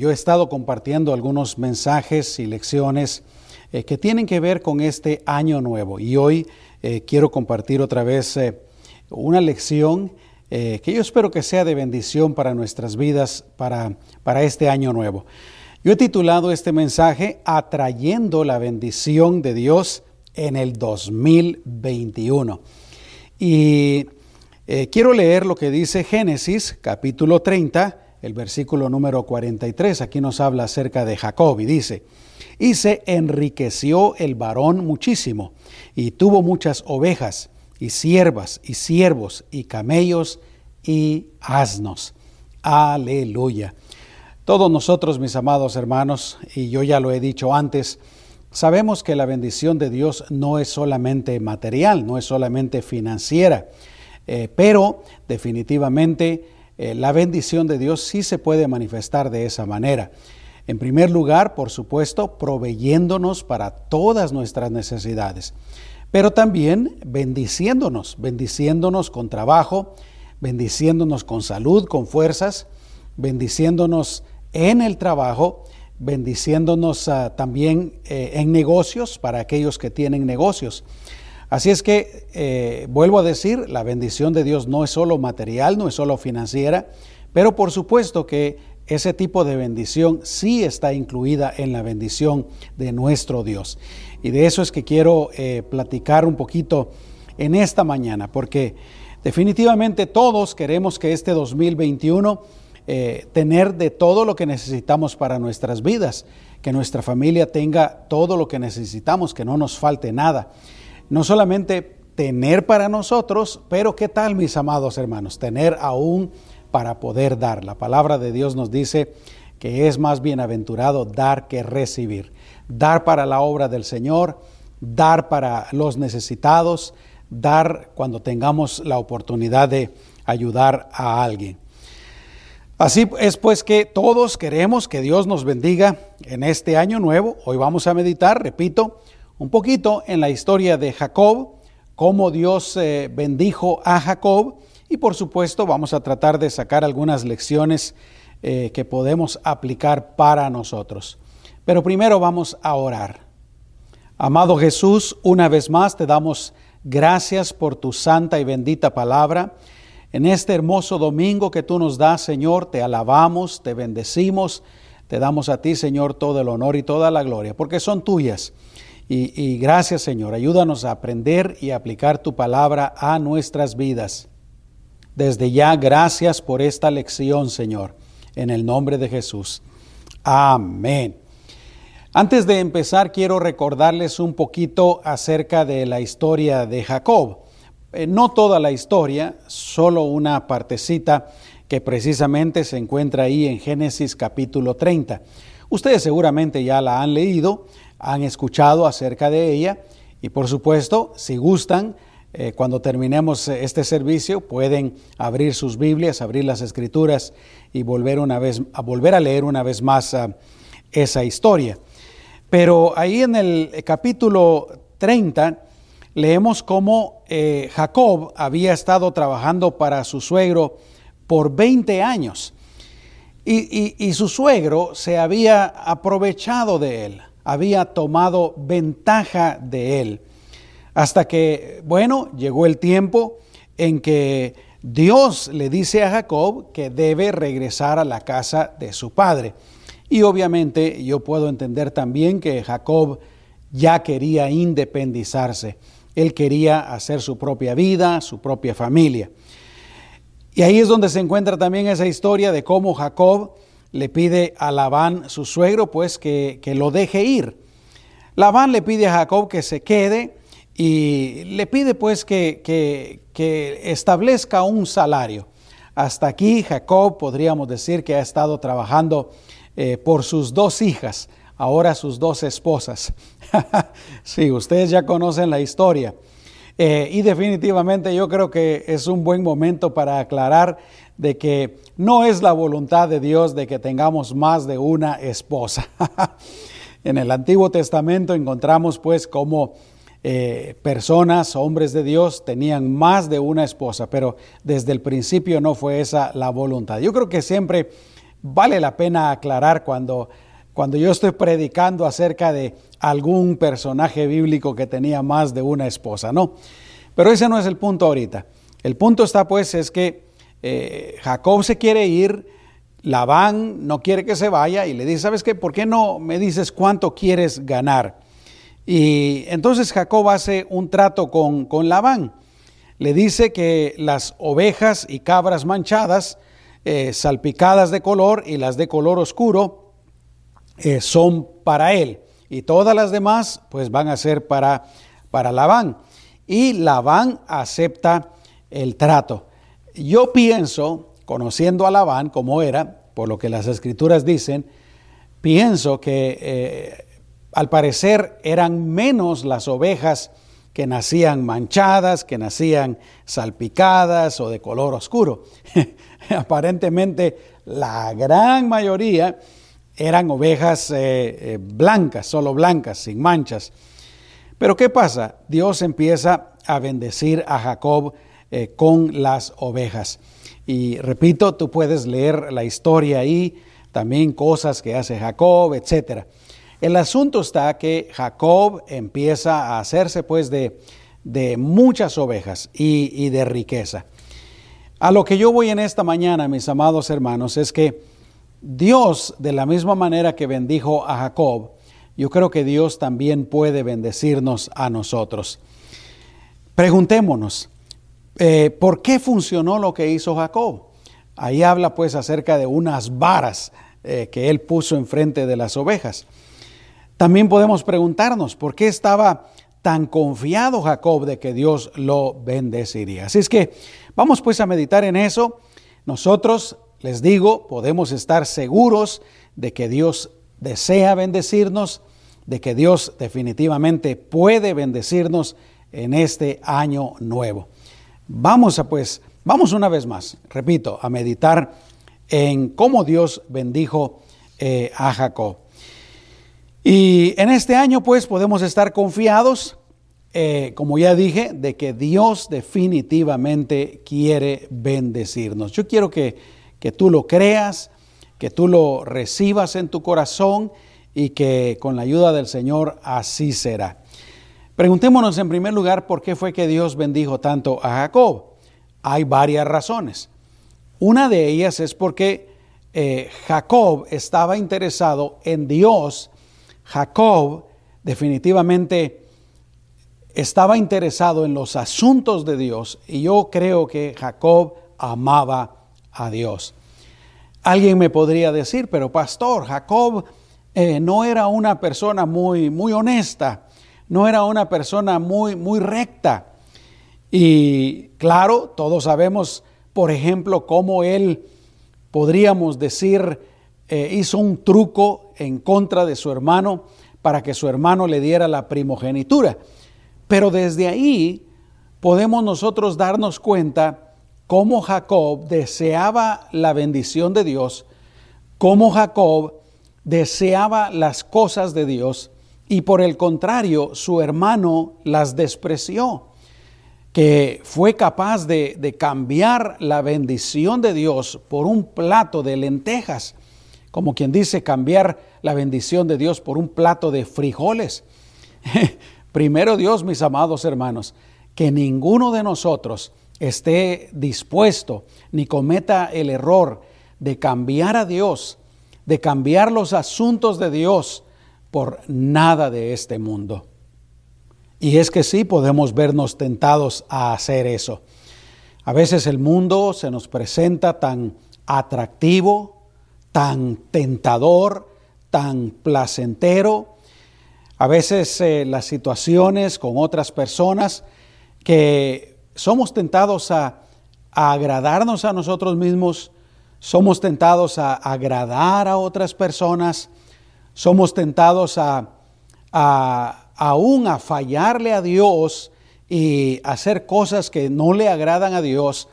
Yo he estado compartiendo algunos mensajes y lecciones eh, que tienen que ver con este año nuevo y hoy eh, quiero compartir otra vez eh, una lección que yo espero que sea de bendición para nuestras vidas para, para este año nuevo. Yo he titulado este mensaje Atrayendo la bendición de Dios en el 2021. Y quiero leer lo que dice Génesis capítulo 30 el versículo número 43. Aquí nos habla acerca de Jacob y dice, y se enriqueció el varón muchísimo, y tuvo muchas ovejas, y siervas, y siervos, y camellos, y asnos. Aleluya. Todos nosotros, mis amados hermanos, y yo ya lo he dicho antes, sabemos que la bendición de Dios no es solamente material, no es solamente financiera, eh, pero definitivamente eh, la bendición de Dios sí se puede manifestar de esa manera. En primer lugar, por supuesto, proveyéndonos para todas nuestras necesidades, pero también bendiciéndonos, bendiciéndonos con trabajo, bendiciéndonos con salud, con fuerzas, bendiciéndonos en el trabajo, bendiciéndonos ah, también eh, en negocios para aquellos que tienen negocios. Así es que, eh, vuelvo a decir, la bendición de Dios no es solo material, no es solo financiera, pero por supuesto que ese tipo de bendición sí está incluida en la bendición de nuestro Dios. Y de eso es que quiero eh, platicar un poquito en esta mañana, porque definitivamente todos queremos que este 2021 eh, tener de todo lo que necesitamos para nuestras vidas, que nuestra familia tenga todo lo que necesitamos, que no nos falte nada no solamente tener para nosotros, pero ¿qué tal mis amados hermanos? Tener aún para poder dar. La palabra de Dios nos dice que es más bienaventurado dar que recibir. Dar para la obra del Señor, dar para los necesitados, dar cuando tengamos la oportunidad de ayudar a alguien. Así es pues que todos queremos que Dios nos bendiga en este año nuevo. Hoy vamos a meditar, repito, un poquito en la historia de Jacob, cómo Dios eh, bendijo a Jacob y por supuesto vamos a tratar de sacar algunas lecciones eh, que podemos aplicar para nosotros. Pero primero vamos a orar. Amado Jesús, una vez más te damos gracias por tu santa y bendita palabra. En este hermoso domingo que tú nos das, Señor, te alabamos, te bendecimos, te damos a ti, Señor, todo el honor y toda la gloria, porque son tuyas. Y, gracias Señor, ayúdanos a aprender y aplicar tu palabra a nuestras vidas. Desde ya, gracias por esta lección, Señor, en el nombre de Jesús. Amén. Antes de empezar, quiero recordarles un poquito acerca de la historia de Jacob. Eh, no toda la historia, solo una partecita que precisamente se encuentra ahí en Génesis capítulo 30. Ustedes seguramente ya la han leído, han escuchado acerca de ella. Y por supuesto, si gustan, eh, cuando terminemos este servicio pueden abrir sus Biblias, abrir las Escrituras y volver, una vez, a, volver a leer una vez más ah, esa historia. Pero ahí en el capítulo 30 leemos cómo eh, Jacob había estado trabajando para su suegro por 20 años. Y su suegro se había aprovechado de él había tomado ventaja de él. Hasta que, bueno, llegó el tiempo en que Dios le dice a Jacob que debe regresar a la casa de su padre. Y obviamente yo puedo entender también que Jacob ya quería independizarse. Él quería hacer su propia vida, su propia familia. Y ahí es donde se encuentra también esa historia de cómo Jacob le pide a Labán, su suegro, pues que, lo deje ir. Labán le pide a Jacob que se quede y le pide pues que, que, establezca un salario. Hasta aquí Jacob podríamos decir que ha estado trabajando eh, por sus dos hijas, ahora sus dos esposas. sí, ustedes ya conocen la historia. Eh, y definitivamente yo creo que es un buen momento para aclarar de que no es la voluntad de Dios de que tengamos más de una esposa. en el Antiguo Testamento encontramos pues como eh, personas, hombres de Dios, tenían más de una esposa, pero desde el principio no fue esa la voluntad. Yo creo que siempre vale la pena aclarar cuando, cuando yo estoy predicando acerca de algún personaje bíblico que tenía más de una esposa, ¿no? Pero ese no es el punto ahorita. El punto está pues es que eh, Jacob se quiere ir, Labán no quiere que se vaya y le dice, ¿sabes qué? ¿Por qué no me dices cuánto quieres ganar? Y entonces Jacob hace un trato con, con Labán. Le dice que las ovejas y cabras manchadas, eh, salpicadas de color y las de color oscuro, eh, son para él. Y todas las demás, pues van a ser para, para Labán. Y Labán acepta el trato. Yo pienso, conociendo a Labán como era, por lo que las escrituras dicen, pienso que eh, al parecer eran menos las ovejas que nacían manchadas, que nacían salpicadas o de color oscuro. Aparentemente la gran mayoría eran ovejas eh, eh, blancas, solo blancas, sin manchas. Pero ¿qué pasa? Dios empieza a bendecir a Jacob eh, con las ovejas. Y repito, tú puedes leer la historia ahí, también cosas que hace Jacob, etcétera. El asunto está que Jacob empieza a hacerse pues de, muchas ovejas y, y de riqueza. A lo que yo voy en esta mañana, mis amados hermanos, es que Dios, de la misma manera que bendijo a Jacob, yo creo que Dios también puede bendecirnos a nosotros. Preguntémonos, eh, ¿por qué funcionó lo que hizo Jacob? Ahí habla pues acerca de unas varas eh, que él puso enfrente de las ovejas. También podemos preguntarnos por qué estaba tan confiado Jacob de que Dios lo bendeciría. Así es que vamos pues a meditar en eso. Nosotros, les digo, podemos estar seguros de que Dios desea bendecirnos, de que Dios definitivamente puede bendecirnos en este año nuevo. Vamos a pues, vamos una vez más, repito, a meditar en cómo Dios bendijo eh, a Jacob. Y en este año pues podemos estar confiados, eh, como ya dije, de que Dios definitivamente quiere bendecirnos. Yo quiero que, que tú lo creas, que tú lo recibas en tu corazón y que con la ayuda del Señor así será. Preguntémonos en primer lugar por qué fue que Dios bendijo tanto a Jacob. Hay varias razones. Una de ellas es porque eh, Jacob estaba interesado en Dios Jacob definitivamente estaba interesado en los asuntos de Dios y yo creo que Jacob amaba a Dios. Alguien me podría decir, pero pastor, Jacob eh, no era una persona muy, muy honesta, no era una persona muy, muy recta. Y claro, todos sabemos, por ejemplo, cómo él, podríamos decir, eh, hizo un truco en contra de su hermano para que su hermano le diera la primogenitura. Pero desde ahí podemos nosotros darnos cuenta cómo Jacob deseaba la bendición de Dios, cómo Jacob deseaba las cosas de Dios y por el contrario su hermano las despreció, que fue capaz de, de cambiar la bendición de Dios por un plato de lentejas como quien dice, cambiar la bendición de Dios por un plato de frijoles. Primero Dios, mis amados hermanos, que ninguno de nosotros esté dispuesto ni cometa el error de cambiar a Dios, de cambiar los asuntos de Dios por nada de este mundo. Y es que sí podemos vernos tentados a hacer eso. A veces el mundo se nos presenta tan atractivo, tan tentador, tan placentero. A veces eh, las situaciones con otras personas que somos tentados a, agradarnos a nosotros mismos, somos tentados a agradar a otras personas, somos tentados aún a fallarle a Dios y hacer cosas que no le agradan a Dios.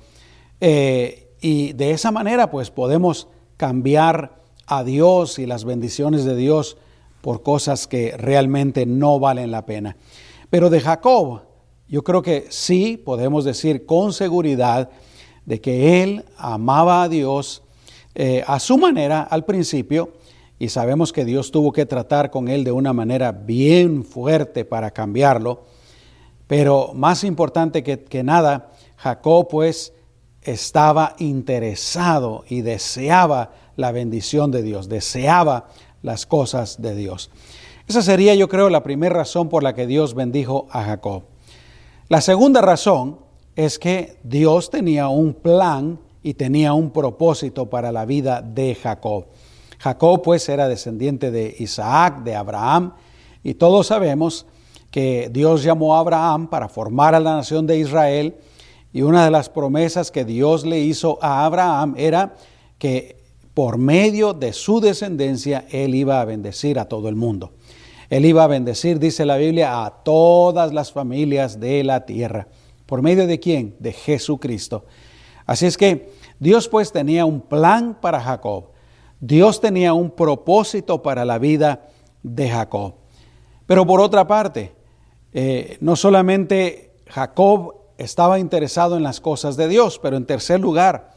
Eh, y de esa manera pues podemos cambiar a Dios y las bendiciones de Dios por cosas que realmente no valen la pena. Pero de Jacob, yo creo que sí podemos decir con seguridad de que él amaba a Dios, eh, a su manera al principio, y sabemos que Dios tuvo que tratar con él de una manera bien fuerte para cambiarlo, pero más importante que, que nada, Jacob pues estaba interesado y deseaba la bendición de Dios, deseaba las cosas de Dios. Esa sería, yo creo, la primera razón por la que Dios bendijo a Jacob. La segunda razón es que Dios tenía un plan y tenía un propósito para la vida de Jacob. Jacob pues era descendiente de Isaac, de Abraham, y todos sabemos que Dios llamó a Abraham para formar a la nación de Israel, y una de las promesas que Dios le hizo a Abraham era que por medio de su descendencia él iba a bendecir a todo el mundo. Él iba a bendecir, dice la Biblia, a todas las familias de la tierra. ¿Por medio de quién? De Jesucristo. Así es que Dios pues tenía un plan para Jacob. Dios tenía un propósito para la vida de Jacob. Pero por otra parte, eh, no solamente Jacob estaba interesado en las cosas de Dios, pero en tercer lugar,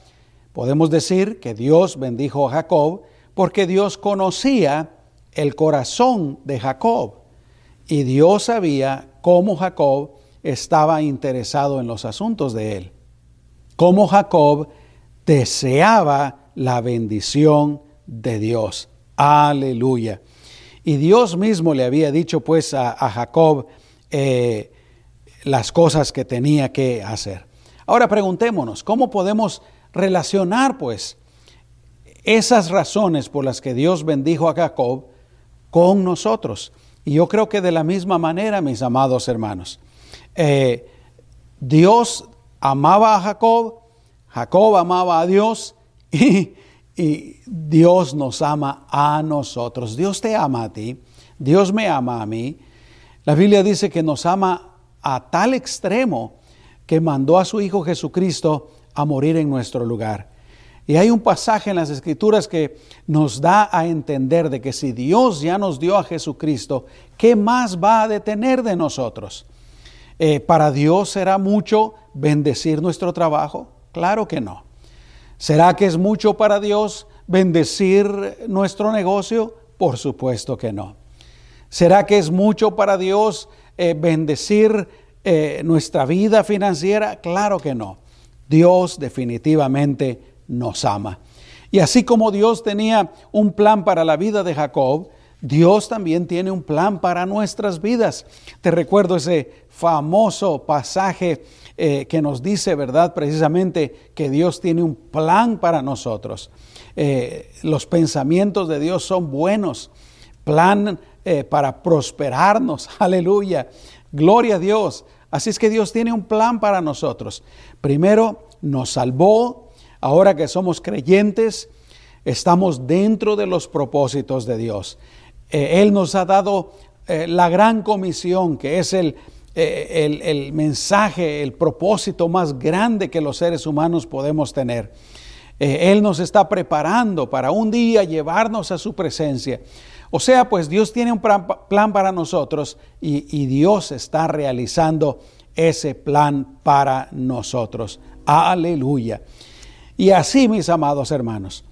podemos decir que Dios bendijo a Jacob porque Dios conocía el corazón de Jacob y Dios sabía cómo Jacob estaba interesado en los asuntos de él, cómo Jacob deseaba la bendición de Dios. Aleluya. Y Dios mismo le había dicho pues a, Jacob eh, las cosas que tenía que hacer. Ahora preguntémonos, ¿cómo podemos relacionar pues esas razones por las que Dios bendijo a Jacob con nosotros? Y yo creo que de la misma manera, mis amados hermanos, eh, Dios amaba a Jacob, Jacob amaba a Dios y, y Dios nos ama a nosotros. Dios te ama a ti, Dios me ama a mí. La Biblia dice que nos ama a tal extremo que mandó a su Hijo Jesucristo a morir en nuestro lugar. Y hay un pasaje en las Escrituras que nos da a entender de que si Dios ya nos dio a Jesucristo, ¿qué más va a detener de nosotros? Eh, ¿Para Dios será mucho bendecir nuestro trabajo? Claro que no. ¿Será que es mucho para Dios bendecir nuestro negocio? Por supuesto que no. ¿Será que es mucho para Dios eh, bendecir eh, nuestra vida financiera? Claro que no. Dios definitivamente nos ama. Y así como Dios tenía un plan para la vida de Jacob, Dios también tiene un plan para nuestras vidas. Te recuerdo ese famoso pasaje eh, que nos dice, ¿verdad? Precisamente que Dios tiene un plan para nosotros. los pensamientos de Dios son buenos, plan eh, para prosperarnos. Aleluya. Gloria a Dios. Así es que Dios tiene un plan para nosotros. Primero nos salvó. Ahora que somos creyentes, estamos dentro de los propósitos de Dios. Eh, Él nos ha dado eh, la gran comisión, que es el, el, el, mensaje, el propósito más grande que los seres humanos podemos tener. Él nos está preparando para un día llevarnos a su presencia. O sea, pues Dios tiene un plan para nosotros y, Dios está realizando ese plan para nosotros. Aleluya. Y así, mis amados hermanos,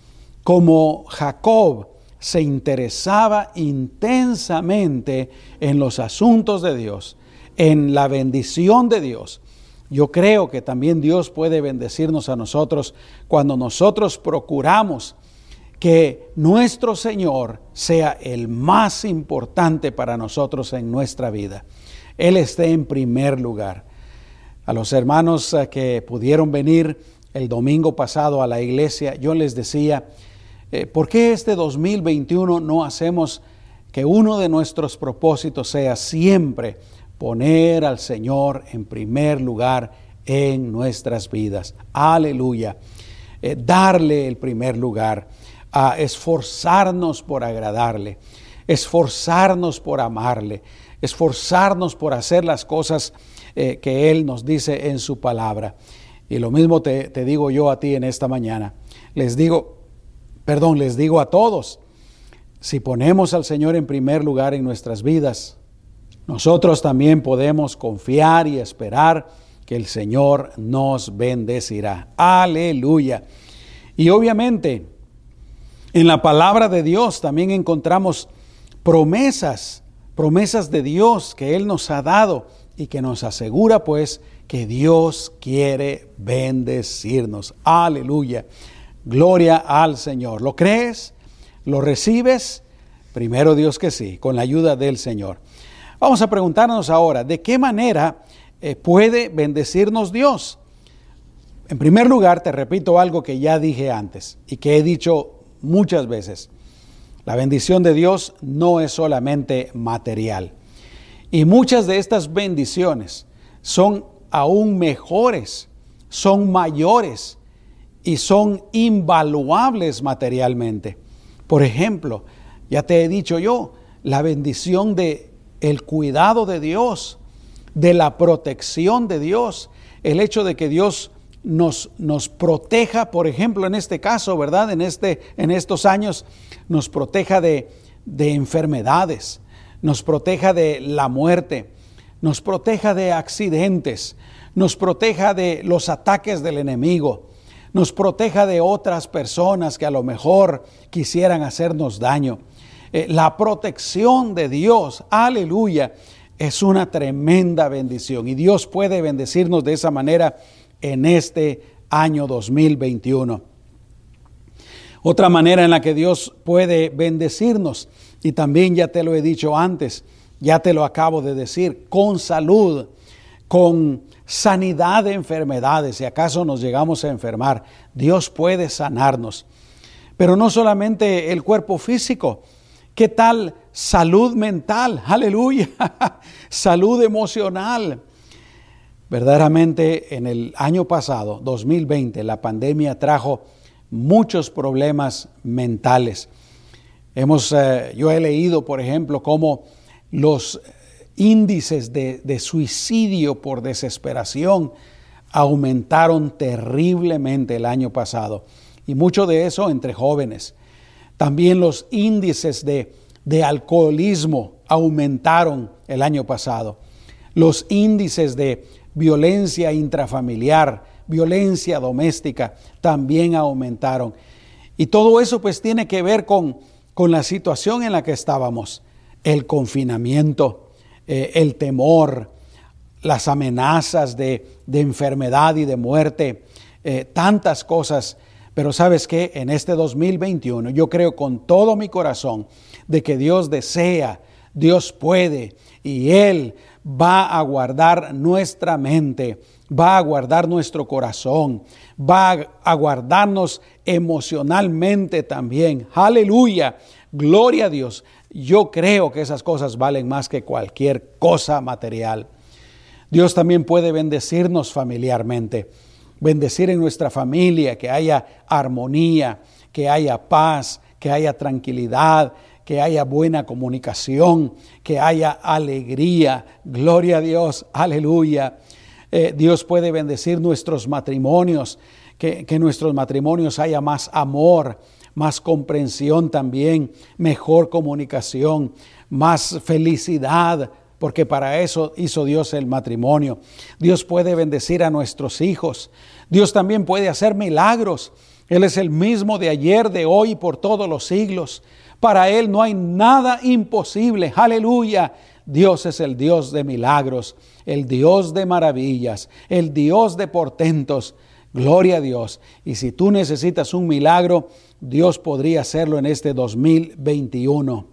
como Jacob se interesaba intensamente en los asuntos de Dios, en la bendición de Dios, yo creo que también Dios puede bendecirnos a nosotros cuando nosotros procuramos que nuestro Señor sea el más importante para nosotros en nuestra vida. Él esté en primer lugar. A los hermanos eh, que pudieron venir el domingo pasado a la iglesia, yo les decía, eh, ¿por qué este 2021 no hacemos que uno de nuestros propósitos sea siempre poner al Señor en primer lugar en nuestras vidas? Aleluya. Eh, darle el primer lugar a esforzarnos por agradarle, esforzarnos por amarle, esforzarnos por hacer las cosas eh, que Él nos dice en su palabra. Y lo mismo te, te digo yo a ti en esta mañana. Les digo, perdón, les digo a todos, si ponemos al Señor en primer lugar en nuestras vidas, nosotros también podemos confiar y esperar que el Señor nos bendecirá. Aleluya. Y obviamente, En la palabra de Dios también encontramos promesas, promesas de Dios que Él nos ha dado y que nos asegura pues que Dios quiere bendecirnos. Aleluya. Gloria al Señor. ¿Lo crees? ¿Lo recibes? Primero Dios que sí, con la ayuda del Señor. Vamos a preguntarnos ahora, ¿de qué manera eh, puede bendecirnos Dios? En primer lugar, te repito algo que ya dije antes y que he dicho muchas veces. La bendición de Dios no es solamente material. Y muchas de estas bendiciones son aún mejores, son mayores y son invaluables materialmente. Por ejemplo, ya te he dicho yo, la bendición de el cuidado de Dios, de la protección de Dios, el hecho de que Dios nos, nos proteja, por ejemplo, en este caso, ¿verdad? En, este, en estos años, nos proteja de, de enfermedades, nos proteja de la muerte, nos proteja de accidentes, nos proteja de los ataques del enemigo, nos proteja de otras personas que a lo mejor quisieran hacernos daño. Eh, la protección de Dios, aleluya, es una tremenda bendición y Dios puede bendecirnos de esa manera en este año 2021. Otra manera en la que Dios puede bendecirnos, y también ya te lo he dicho antes, ya te lo acabo de decir, con salud, con sanidad de enfermedades, si acaso nos llegamos a enfermar, Dios puede sanarnos. Pero no solamente el cuerpo físico, ¿qué tal salud mental? Aleluya, salud emocional. Verdaderamente en el año pasado, 2020, la pandemia trajo muchos problemas mentales. Hemos, eh, yo he leído, por ejemplo, cómo los índices de, de suicidio por desesperación aumentaron terriblemente el año pasado y mucho de eso entre jóvenes. También los índices de, de, alcoholismo aumentaron el año pasado. Los índices de violencia intrafamiliar, violencia doméstica, también aumentaron. Y todo eso pues tiene que ver con, con la situación en la que estábamos, el confinamiento, eh, el temor, las amenazas de, enfermedad y de muerte, eh, tantas cosas. Pero sabes que en este 2021 yo creo con todo mi corazón de que Dios desea, Dios puede y Él va a guardar nuestra mente, va a guardar nuestro corazón, va a guardarnos emocionalmente también. Aleluya, gloria a Dios. Yo creo que esas cosas valen más que cualquier cosa material. Dios también puede bendecirnos familiarmente, bendecir en nuestra familia, que haya armonía, que haya paz, que haya tranquilidad, que haya buena comunicación, que haya alegría. Gloria a Dios, aleluya. Eh, Dios puede bendecir nuestros matrimonios, que, que nuestros matrimonios haya más amor, más comprensión también, mejor comunicación, más felicidad, porque para eso hizo Dios el matrimonio. Dios puede bendecir a nuestros hijos. Dios también puede hacer milagros. Él es el mismo de ayer, de hoy y por todos los siglos. Para Él no hay nada imposible. Aleluya. Dios es el Dios de milagros, el Dios de maravillas, el Dios de portentos. Gloria a Dios. Y si tú necesitas un milagro, Dios podría hacerlo en este 2021.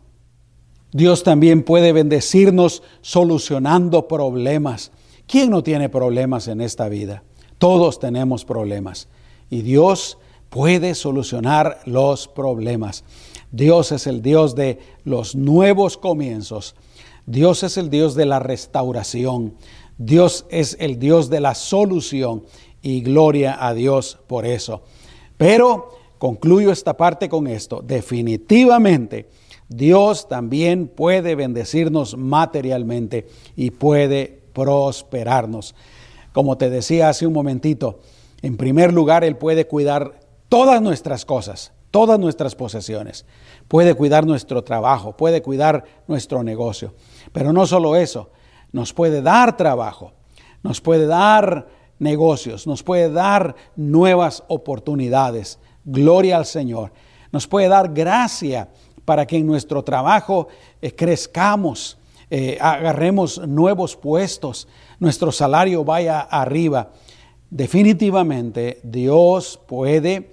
Dios también puede bendecirnos solucionando problemas. ¿Quién no tiene problemas en esta vida? Todos tenemos problemas. Y Dios puede solucionar los problemas. Dios es el Dios de los nuevos comienzos. Dios es el Dios de la restauración. Dios es el Dios de la solución y gloria a Dios por eso. Pero concluyo esta parte con esto. Definitivamente Dios también puede bendecirnos materialmente y puede prosperarnos. Como te decía hace un momentito, en primer lugar Él puede cuidar todas nuestras cosas, todas nuestras posesiones. Puede cuidar nuestro trabajo, puede cuidar nuestro negocio. Pero no solo eso, nos puede dar trabajo, nos puede dar negocios, nos puede dar nuevas oportunidades. Gloria al Señor. nos puede dar gracia para que en nuestro trabajo eh, crezcamos, eh, agarremos nuevos puestos, nuestro salario vaya arriba. Definitivamente Dios puede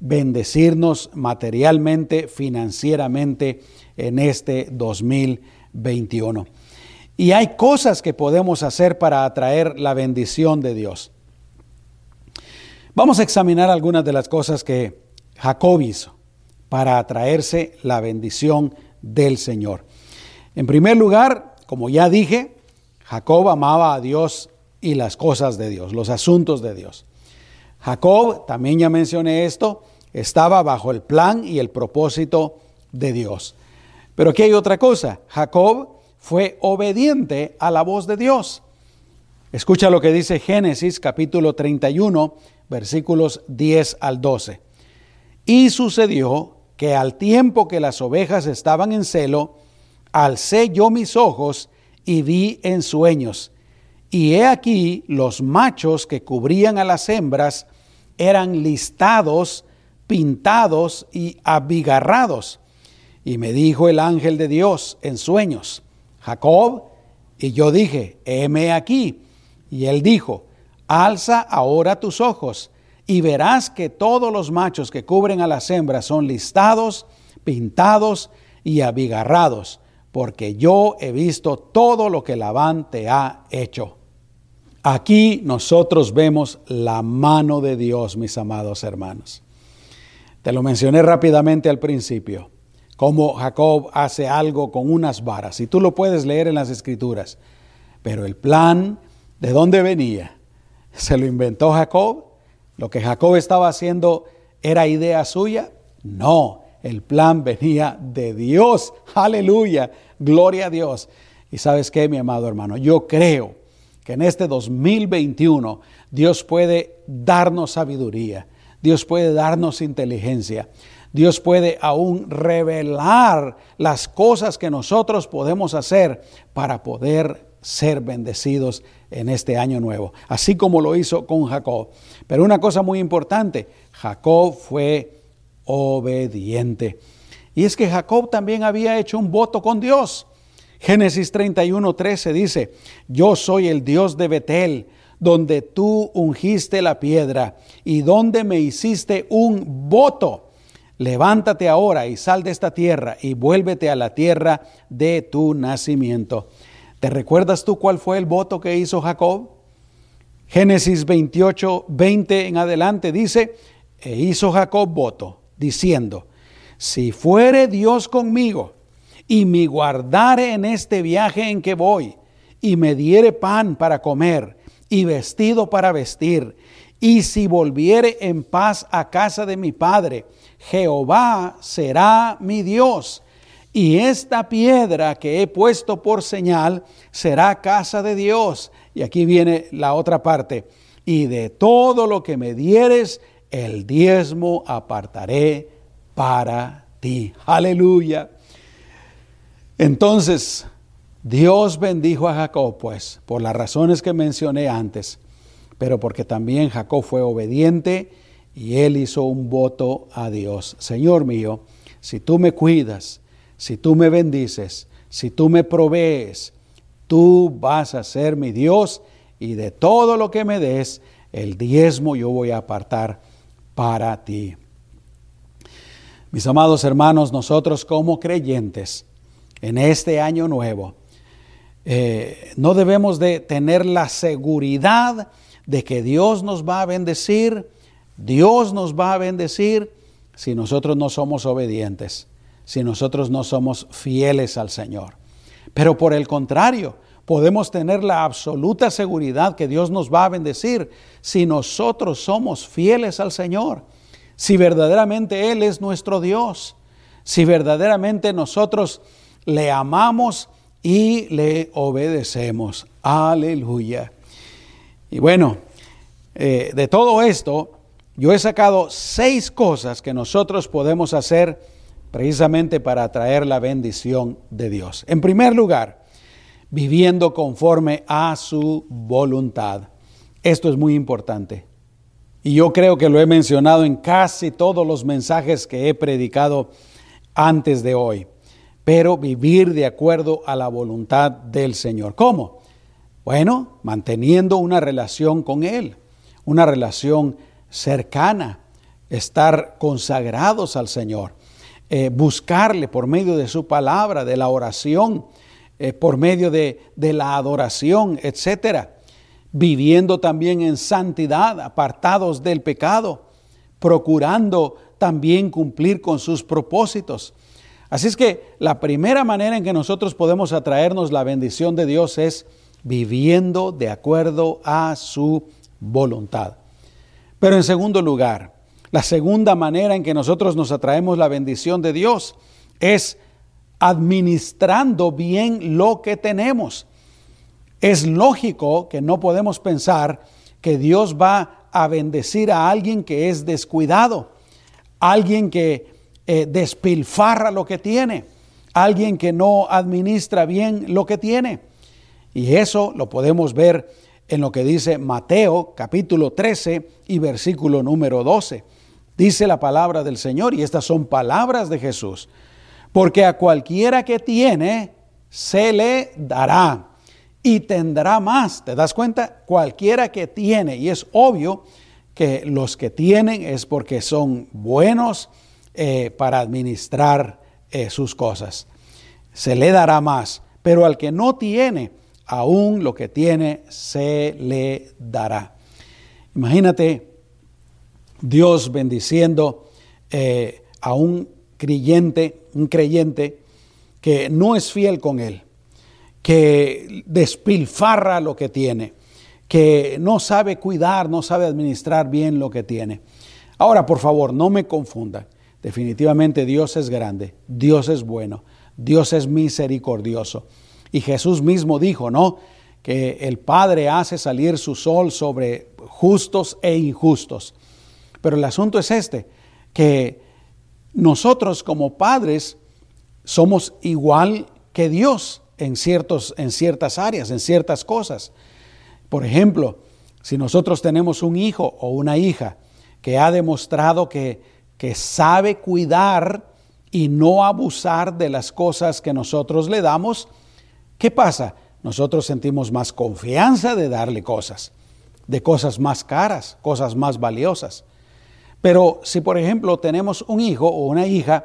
bendecirnos materialmente, financieramente en este 2021. Y hay cosas que podemos hacer para atraer la bendición de Dios. Vamos a examinar algunas de las cosas que Jacob hizo para atraerse la bendición del Señor. En primer lugar, como ya dije, Jacob amaba a Dios y las cosas de Dios, los asuntos de Dios. Jacob, también ya mencioné esto, estaba bajo el plan y el propósito de Dios. Pero aquí hay otra cosa. Jacob fue obediente a la voz de Dios. Escucha lo que dice Génesis capítulo 31, versículos 10 al 12. Y sucedió que al tiempo que las ovejas estaban en celo, alcé yo mis ojos y vi en sueños. Y he aquí los machos que cubrían a las hembras eran listados, pintados y abigarrados. Y me dijo el ángel de Dios en sueños, Jacob, y yo dije, heme aquí. Y él dijo, alza ahora tus ojos y verás que todos los machos que cubren a las hembras son listados, pintados y abigarrados, porque yo he visto todo lo que Labán te ha hecho. Aquí nosotros vemos la mano de Dios, mis amados hermanos. Te lo mencioné rápidamente al principio, cómo Jacob hace algo con unas varas, y tú lo puedes leer en las escrituras, pero el plan, ¿de dónde venía? ¿Se lo inventó Jacob? ¿Lo que Jacob estaba haciendo era idea suya? No, el plan venía de Dios. Aleluya, gloria a Dios. Y sabes qué, mi amado hermano, yo creo que en este 2021 Dios puede darnos sabiduría, Dios puede darnos inteligencia, Dios puede aún revelar las cosas que nosotros podemos hacer para poder ser bendecidos en este año nuevo, así como lo hizo con Jacob. Pero una cosa muy importante, Jacob fue obediente. Y es que Jacob también había hecho un voto con Dios. Génesis 31, 13 dice, yo soy el Dios de Betel, donde tú ungiste la piedra y donde me hiciste un voto. Levántate ahora y sal de esta tierra y vuélvete a la tierra de tu nacimiento. ¿Te recuerdas tú cuál fue el voto que hizo Jacob? Génesis 28, 20 en adelante dice, e hizo Jacob voto, diciendo, si fuere Dios conmigo y me guardare en este viaje en que voy, y me diere pan para comer y vestido para vestir, y si volviere en paz a casa de mi padre, Jehová será mi Dios y esta piedra que he puesto por señal será casa de Dios. Y aquí viene la otra parte. Y de todo lo que me dieres, el diezmo apartaré para ti. Aleluya. Entonces, Dios bendijo a Jacob, pues, por las razones que mencioné antes, pero porque también Jacob fue obediente y él hizo un voto a Dios. Señor mío, si tú me cuidas, si tú me bendices, si tú me provees, tú vas a ser mi Dios y de todo lo que me des, el diezmo yo voy a apartar para ti. Mis amados hermanos, nosotros como creyentes en este año nuevo, eh, no debemos de tener la seguridad de que Dios nos va a bendecir, Dios nos va a bendecir si nosotros no somos obedientes si nosotros no somos fieles al Señor. Pero por el contrario, podemos tener la absoluta seguridad que Dios nos va a bendecir si nosotros somos fieles al Señor, si verdaderamente Él es nuestro Dios, si verdaderamente nosotros le amamos y le obedecemos. Aleluya. Y bueno, eh, de todo esto, yo he sacado seis cosas que nosotros podemos hacer precisamente para atraer la bendición de Dios. En primer lugar, viviendo conforme a su voluntad. Esto es muy importante. Y yo creo que lo he mencionado en casi todos los mensajes que he predicado antes de hoy. Pero vivir de acuerdo a la voluntad del Señor. ¿Cómo? Bueno, manteniendo una relación con Él, una relación cercana, estar consagrados al Señor, eh, buscarle por medio de su palabra, de la oración, eh, por medio de, de la adoración, etcétera, viviendo también en santidad, apartados del pecado, procurando también cumplir con sus propósitos. Así es que la primera manera en que nosotros podemos atraernos la bendición de Dios es viviendo de acuerdo a su voluntad. Pero en segundo lugar, la segunda manera en que nosotros nos atraemos la bendición de Dios es administrando bien lo que tenemos. Es lógico que no podemos pensar que Dios va a bendecir a alguien que es descuidado, alguien que eh, despilfarra lo que tiene, alguien que no administra bien lo que tiene. Y eso lo podemos ver en lo que dice Mateo capítulo 13 y versículo número 12. Dice la palabra del Señor y estas son palabras de Jesús. Porque a cualquiera que tiene, se le dará y tendrá más. ¿Te das cuenta? Cualquiera que tiene. Y es obvio que los que tienen es porque son buenos eh, para administrar eh, sus cosas. Se le dará más. Pero al que no tiene, aún lo que tiene se le dará. Imagínate Dios bendiciendo eh, a un creyente, un creyente que no es fiel con Él, que despilfarra lo que tiene, que no sabe cuidar, no sabe administrar bien lo que tiene. Ahora, por favor, no me confunda. Definitivamente Dios es grande, Dios es bueno, Dios es misericordioso. Y Jesús mismo dijo, ¿no? Que el Padre hace salir su sol sobre justos e injustos. Pero el asunto es este, que nosotros como padres somos igual que Dios en, ciertos, en ciertas áreas, en ciertas cosas. Por ejemplo, si nosotros tenemos un hijo o una hija que ha demostrado que, que sabe cuidar y no abusar de las cosas que nosotros le damos, ¿qué pasa? Nosotros sentimos más confianza de darle cosas, de cosas más caras, cosas más valiosas. Pero si por ejemplo tenemos un hijo o una hija,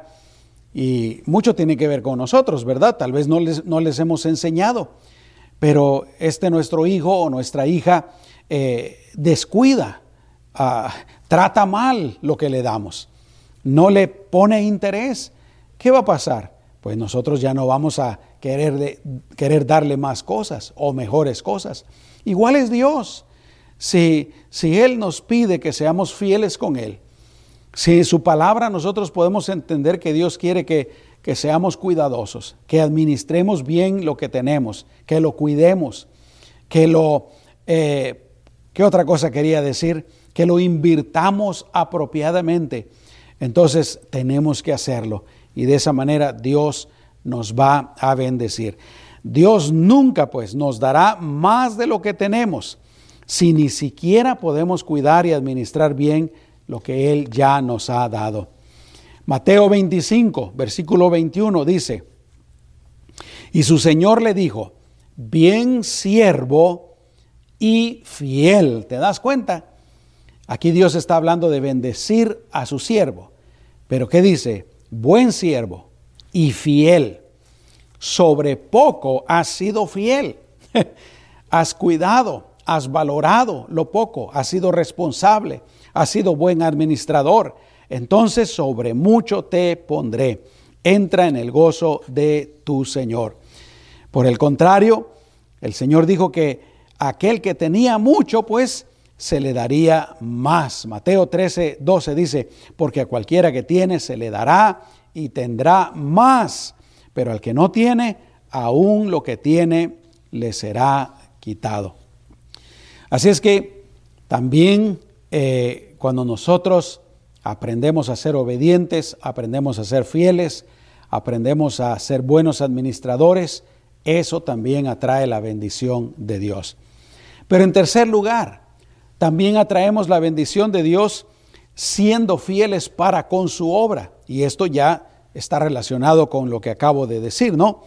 y mucho tiene que ver con nosotros, ¿verdad? Tal vez no les, no les hemos enseñado, pero este nuestro hijo o nuestra hija eh, descuida, ah, trata mal lo que le damos, no le pone interés. ¿Qué va a pasar? Pues nosotros ya no vamos a querer, querer darle más cosas o mejores cosas. Igual es Dios. Si, si Él nos pide que seamos fieles con Él, si su palabra nosotros podemos entender que Dios quiere que, que seamos cuidadosos, que administremos bien lo que tenemos, que lo cuidemos, que lo... Eh, ¿Qué otra cosa quería decir? Que lo invirtamos apropiadamente. Entonces tenemos que hacerlo y de esa manera Dios nos va a bendecir. Dios nunca pues nos dará más de lo que tenemos si ni siquiera podemos cuidar y administrar bien lo que Él ya nos ha dado. Mateo 25, versículo 21 dice, y su Señor le dijo, bien siervo y fiel. ¿Te das cuenta? Aquí Dios está hablando de bendecir a su siervo. Pero ¿qué dice? Buen siervo y fiel. Sobre poco has sido fiel. has cuidado, has valorado lo poco, has sido responsable has sido buen administrador, entonces sobre mucho te pondré. Entra en el gozo de tu Señor. Por el contrario, el Señor dijo que aquel que tenía mucho, pues se le daría más. Mateo 13, 12 dice, porque a cualquiera que tiene se le dará y tendrá más, pero al que no tiene, aún lo que tiene le será quitado. Así es que también eh, cuando nosotros aprendemos a ser obedientes, aprendemos a ser fieles, aprendemos a ser buenos administradores, eso también atrae la bendición de Dios. Pero en tercer lugar, También atraemos la bendición de Dios siendo fieles para con su obra. Y esto ya está relacionado con lo que acabo de decir, ¿no?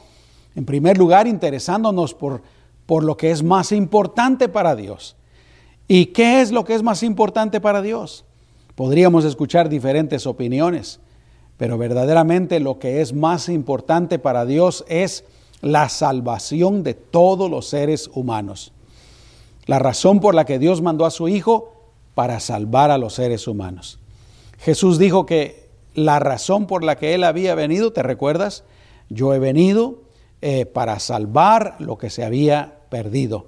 En primer lugar, interesándonos por, por lo que es más importante para Dios. ¿Y qué es lo que es más importante para Dios? Podríamos escuchar diferentes opiniones, pero verdaderamente lo que es más importante para Dios es la salvación de todos los seres humanos. La razón por la que Dios mandó a su Hijo para salvar a los seres humanos. Jesús dijo que la razón por la que Él había venido, ¿te recuerdas? Yo he venido eh, para salvar lo que se había perdido.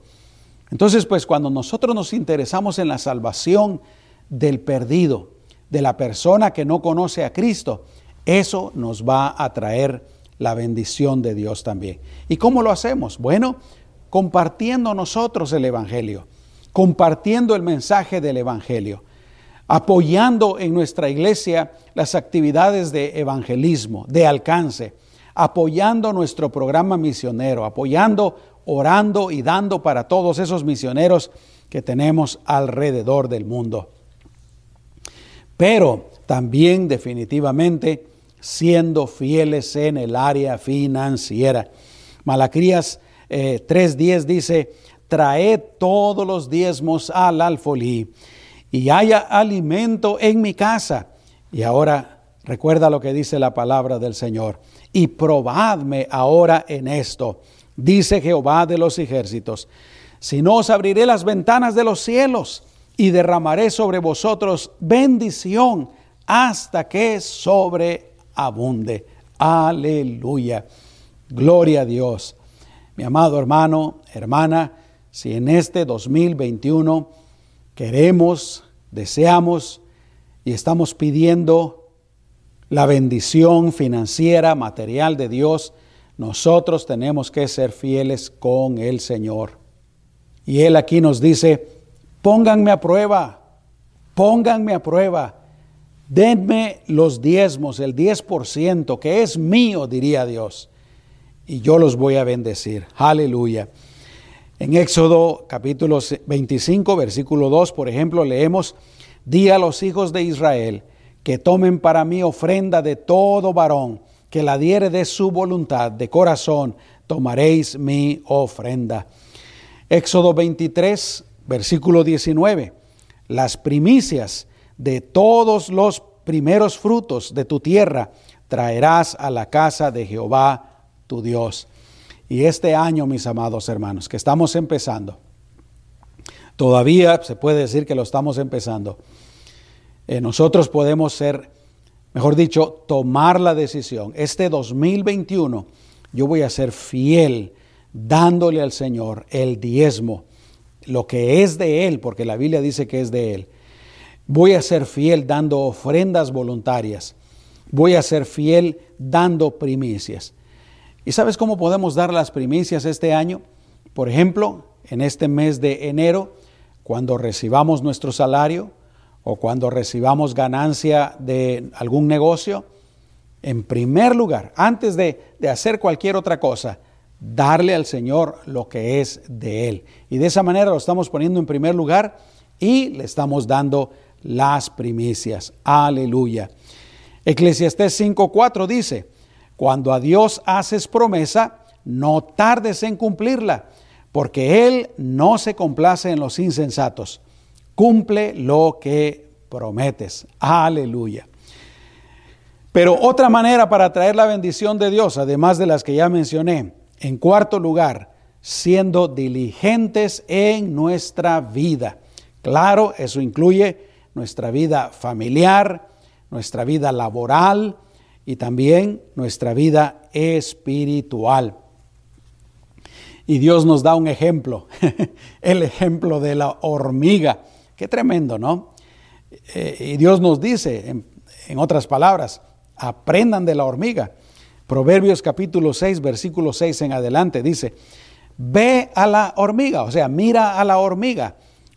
Entonces, pues cuando nosotros nos interesamos en la salvación del perdido, de la persona que no conoce a Cristo, eso nos va a traer la bendición de Dios también. ¿Y cómo lo hacemos? Bueno, compartiendo nosotros el Evangelio, compartiendo el mensaje del Evangelio, apoyando en nuestra iglesia las actividades de evangelismo, de alcance, apoyando nuestro programa misionero, apoyando, orando y dando para todos esos misioneros que tenemos alrededor del mundo. Pero también definitivamente siendo fieles en el área financiera. Malacrías 3.10 eh, dice, traed todos los diezmos al alfolí y haya alimento en mi casa. Y ahora recuerda lo que dice la palabra del Señor y probadme ahora en esto, dice Jehová de los ejércitos. Si no os abriré las ventanas de los cielos y derramaré sobre vosotros bendición hasta que sobreabunde. Aleluya. Gloria a Dios. Mi amado hermano, hermana, si en este 2021 queremos, deseamos y estamos pidiendo la bendición financiera, material de Dios, nosotros tenemos que ser fieles con el Señor. Y Él aquí nos dice, pónganme a prueba, pónganme a prueba, denme los diezmos, el 10%, que es mío, diría Dios, y yo los voy a bendecir. Aleluya. En Éxodo capítulo 25, versículo 2, por ejemplo, leemos, di a los hijos de Israel, que tomen para mí ofrenda de todo varón, que la diere de su voluntad, de corazón, tomaréis mi ofrenda. Éxodo 23, versículo 19. Las primicias de todos los primeros frutos de tu tierra traerás a la casa de Jehová tu Dios. Y este año, mis amados hermanos, que estamos empezando, todavía se puede decir que lo estamos empezando eh, nosotros podemos ser, mejor dicho, tomar la decisión. Este 2021 yo voy a ser fiel dándole al Señor el diezmo, lo que es de Él, porque la Biblia dice que es de Él. Voy a ser fiel dando ofrendas voluntarias. Voy a ser fiel dando primicias. ¿Y sabes cómo podemos dar las primicias este año? Por ejemplo, en este mes de enero, cuando recibamos nuestro salario, o cuando recibamos ganancia de algún negocio, en primer lugar, antes de, hacer cualquier otra cosa, darle al Señor lo que es de Él. Y de esa manera lo estamos poniendo en primer lugar y le estamos dando las primicias. Aleluya. Eclesiastés 5.4 dice, cuando a Dios haces promesa, no tardes en cumplirla, porque Él no se complace en los insensatos cumple lo que prometes. Aleluya. Pero otra manera para traer la bendición de Dios, además de las que ya mencioné, en cuarto lugar, siendo diligentes en nuestra vida. Claro, eso incluye nuestra vida familiar, nuestra vida laboral y también nuestra vida espiritual. Y Dios nos da un ejemplo, el ejemplo de la hormiga. Qué tremendo, ¿no? Eh, y Dios nos dice, en, otras palabras, aprendan de la hormiga. Proverbios capítulo 6, versículo 6 en adelante dice, ve a la hormiga, o sea, mira a la hormiga,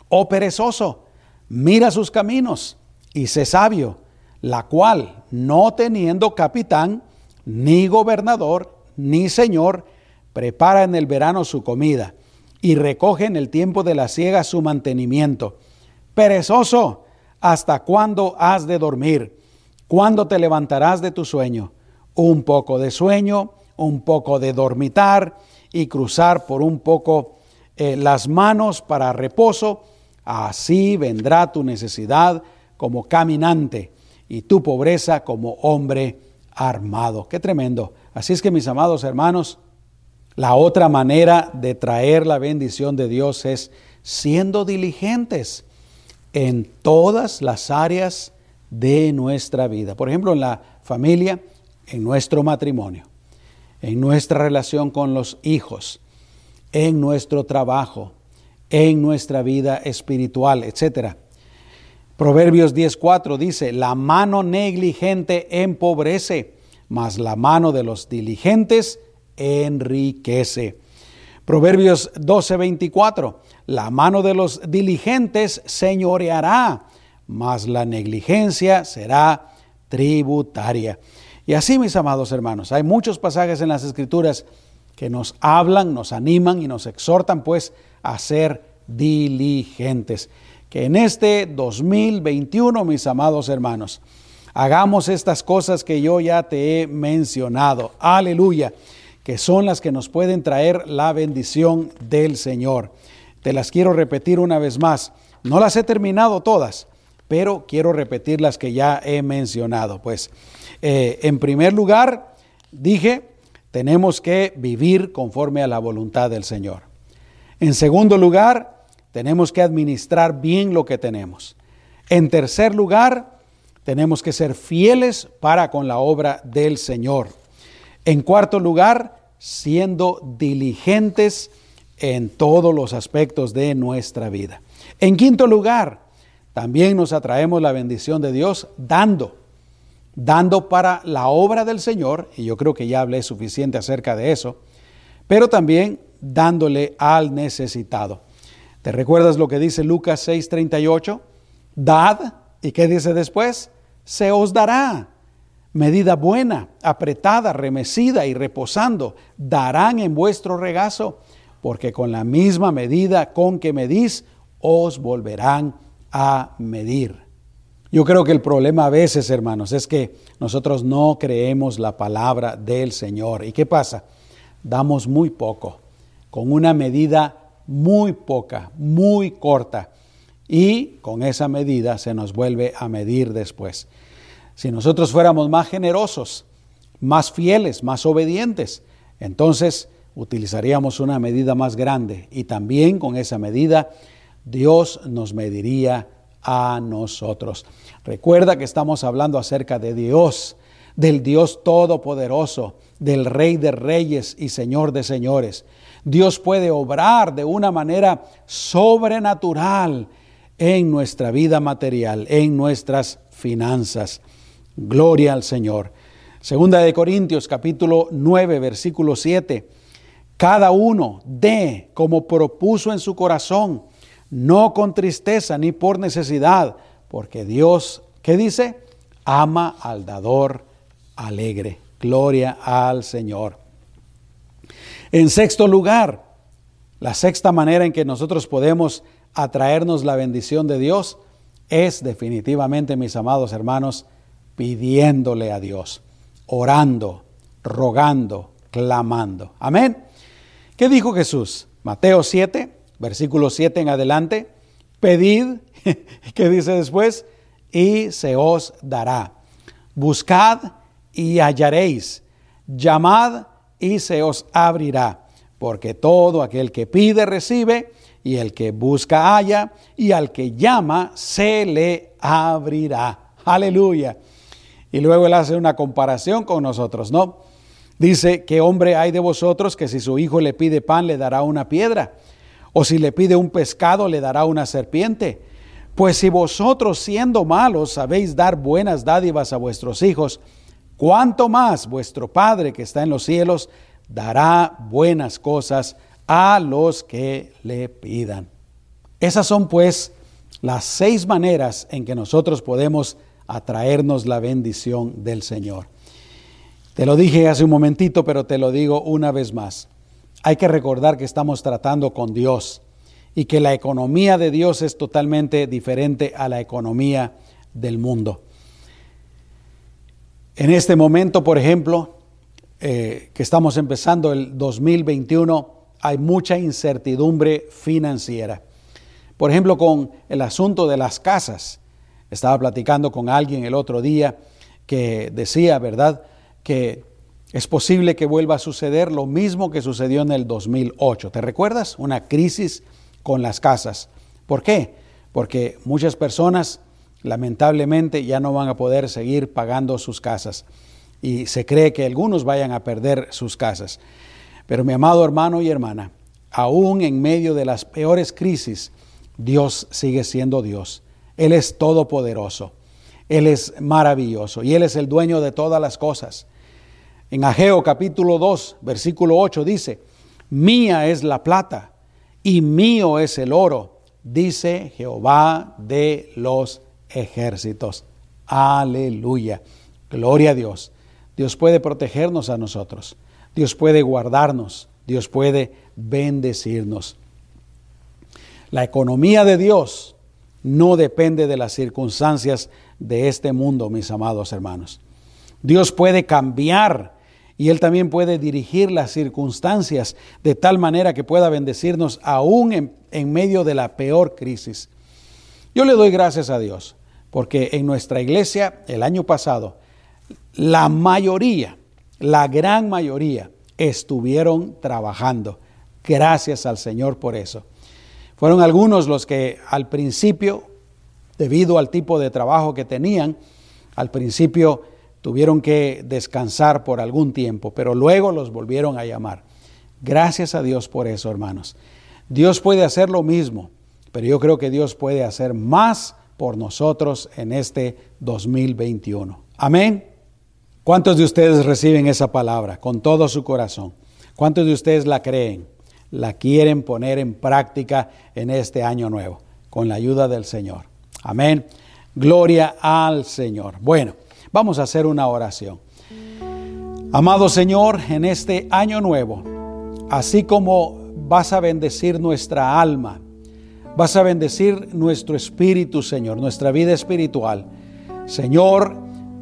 oh perezoso, mira sus caminos y sé sabio, la cual, no teniendo capitán, ni gobernador, ni señor, prepara en el verano su comida y recoge en el tiempo de la siega su mantenimiento Perezoso, ¿hasta cuándo has de dormir? ¿Cuándo te levantarás de tu sueño? Un poco de sueño, un poco de dormitar y cruzar por un poco eh, las manos para reposo. Así vendrá tu necesidad como caminante y tu pobreza como hombre armado. Qué tremendo. Así es que mis amados hermanos, la otra manera de traer la bendición de Dios es siendo diligentes en todas las áreas de nuestra vida. Por ejemplo, en la familia, en nuestro matrimonio, en nuestra relación con los hijos, en nuestro trabajo, en nuestra vida espiritual, etc. Proverbios 10:4 dice, la mano negligente empobrece, mas la mano de los diligentes enriquece. Proverbios 12:24, la mano de los diligentes señoreará, mas la negligencia será tributaria. Y así, mis amados hermanos, hay muchos pasajes en las Escrituras que nos hablan, nos animan y nos exhortan pues a ser diligentes. Que en este 2021, mis amados hermanos, hagamos estas cosas que yo ya te he mencionado. Aleluya que son las que nos pueden traer la bendición del Señor. Te las quiero repetir una vez más. No las he terminado todas, pero quiero repetir las que ya he mencionado. Pues, eh, en primer lugar, dije, tenemos que vivir conforme a la voluntad del Señor. En segundo lugar, tenemos que administrar bien lo que tenemos. En tercer lugar, tenemos que ser fieles para con la obra del Señor. En cuarto lugar, siendo diligentes en todos los aspectos de nuestra vida. En quinto lugar, también nos atraemos la bendición de Dios dando, dando para la obra del Señor, y yo creo que ya hablé suficiente acerca de eso, pero también dándole al necesitado. ¿Te recuerdas lo que dice Lucas 6:38? Dad, ¿y qué dice después? Se os dará medida buena, apretada, remecida y reposando, darán en vuestro regazo, porque con la misma medida con que medís, os volverán a medir. Yo creo que el problema a veces, hermanos, es que nosotros no creemos la palabra del Señor. ¿Y qué pasa? Damos muy poco, con una medida muy poca, muy corta, y con esa medida se nos vuelve a medir después. Si nosotros fuéramos más generosos, más fieles, más obedientes, entonces utilizaríamos una medida más grande y también con esa medida Dios nos mediría a nosotros. Recuerda que estamos hablando acerca de Dios, del Dios todopoderoso, del Rey de reyes y Señor de señores. Dios puede obrar de una manera sobrenatural en nuestra vida material, en nuestras finanzas. Gloria al Señor. Segunda de Corintios capítulo 9 versículo 7. Cada uno dé como propuso en su corazón, no con tristeza ni por necesidad, porque Dios, ¿qué dice? Ama al dador alegre. Gloria al Señor. En sexto lugar, la sexta manera en que nosotros podemos atraernos la bendición de Dios es definitivamente, mis amados hermanos, pidiéndole a Dios, orando, rogando, clamando. Amén. ¿Qué dijo Jesús? Mateo 7, versículo 7 en adelante. Pedid, ¿qué dice después? Y se os dará. Buscad y hallaréis. Llamad y se os abrirá. Porque todo aquel que pide recibe, y el que busca halla, y al que llama se le abrirá. Aleluya. Y luego él hace una comparación con nosotros, ¿no? Dice, ¿qué hombre hay de vosotros que si su hijo le pide pan le dará una piedra? ¿O si le pide un pescado le dará una serpiente? Pues si vosotros siendo malos sabéis dar buenas dádivas a vuestros hijos, ¿cuánto más vuestro Padre que está en los cielos dará buenas cosas a los que le pidan? Esas son pues las seis maneras en que nosotros podemos a traernos la bendición del Señor. Te lo dije hace un momentito, pero te lo digo una vez más. Hay que recordar que estamos tratando con Dios y que la economía de Dios es totalmente diferente a la economía del mundo. En este momento, por ejemplo, eh, que estamos empezando el 2021, hay mucha incertidumbre financiera. Por ejemplo, con el asunto de las casas. Estaba platicando con alguien el otro día que decía, ¿verdad?, que es posible que vuelva a suceder lo mismo que sucedió en el 2008. ¿Te recuerdas? Una crisis con las casas. ¿Por qué? Porque muchas personas lamentablemente ya no van a poder seguir pagando sus casas y se cree que algunos vayan a perder sus casas. Pero mi amado hermano y hermana, aún en medio de las peores crisis, Dios sigue siendo Dios. Él es todopoderoso. Él es maravilloso y Él es el dueño de todas las cosas. En Ageo capítulo 2, versículo 8 dice, Mía es la plata y mío es el oro, dice Jehová de los ejércitos. Aleluya. Gloria a Dios. Dios puede protegernos a nosotros. Dios puede guardarnos. Dios puede bendecirnos. La economía de Dios no depende de las circunstancias de este mundo, mis amados hermanos. Dios puede cambiar y Él también puede dirigir las circunstancias de tal manera que pueda bendecirnos aún en, medio de la peor crisis. Yo le doy gracias a Dios porque en nuestra iglesia el año pasado la mayoría, la gran mayoría estuvieron trabajando. Gracias al Señor por eso. Fueron algunos los que al principio, debido al tipo de trabajo que tenían, al principio tuvieron que descansar por algún tiempo, pero luego los volvieron a llamar. Gracias a Dios por eso, hermanos. Dios puede hacer lo mismo, pero yo creo que Dios puede hacer más por nosotros en este 2021. Amén. ¿Cuántos de ustedes reciben esa palabra con todo su corazón? ¿Cuántos de ustedes la creen? la quieren poner en práctica en este año nuevo, con la ayuda del Señor. Amén. Gloria al Señor. Bueno, vamos a hacer una oración. Amado Señor, en este año nuevo, así como vas a bendecir nuestra alma, vas a bendecir nuestro espíritu, Señor, nuestra vida espiritual. Señor,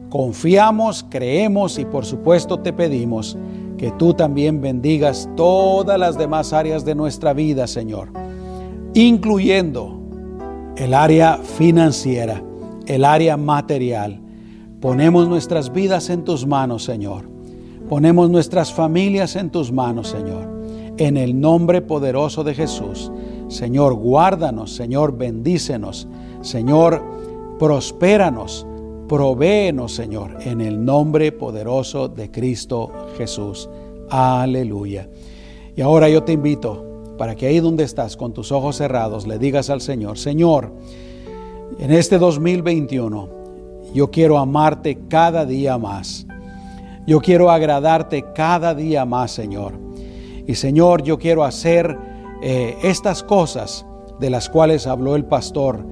confiamos, creemos y por supuesto te pedimos que tú también bendigas todas las demás áreas de nuestra vida, Señor, incluyendo el área financiera, el área material. Ponemos nuestras vidas en tus manos, Señor. Ponemos nuestras familias en tus manos, Señor. En el nombre poderoso de Jesús. Señor, guárdanos, Señor, bendícenos. Señor, prospéranos Provéenos, Señor, en el nombre poderoso de Cristo Jesús. Aleluya. Y ahora yo te invito para que ahí donde estás, con tus ojos cerrados, le digas al Señor, Señor, en este 2021, yo quiero amarte cada día más. Yo quiero agradarte cada día más, Señor. Y Señor, yo quiero hacer eh, estas cosas de las cuales habló el pastor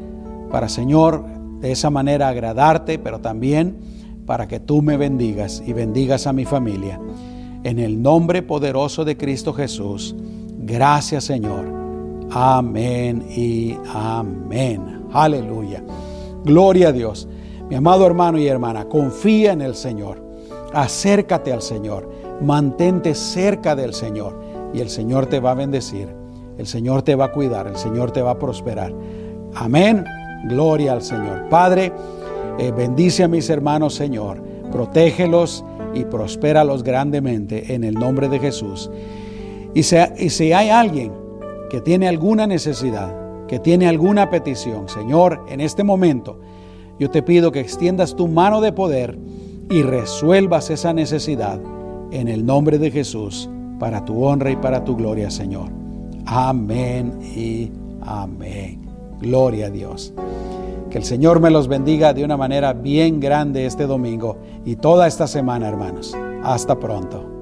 para, Señor, de esa manera agradarte, pero también para que tú me bendigas y bendigas a mi familia. En el nombre poderoso de Cristo Jesús, gracias Señor. Amén y amén. Aleluya. Gloria a Dios. Mi amado hermano y hermana, confía en el Señor. Acércate al Señor. Mantente cerca del Señor y el Señor te va a bendecir. El Señor te va a cuidar. El Señor te va a prosperar. Amén Gloria al Señor. Padre, eh, bendice a mis hermanos, Señor. Protégelos y prospéralos grandemente en el nombre de Jesús. Y y si hay alguien que tiene alguna necesidad, que tiene alguna petición, Señor, en este momento, yo te pido que extiendas tu mano de poder y resuelvas esa necesidad en el nombre de Jesús, para tu honra y para tu gloria, Señor. Amén y amén. Gloria a Dios. Que el Señor me los bendiga de una manera bien grande este domingo y toda esta semana, hermanos. Hasta pronto.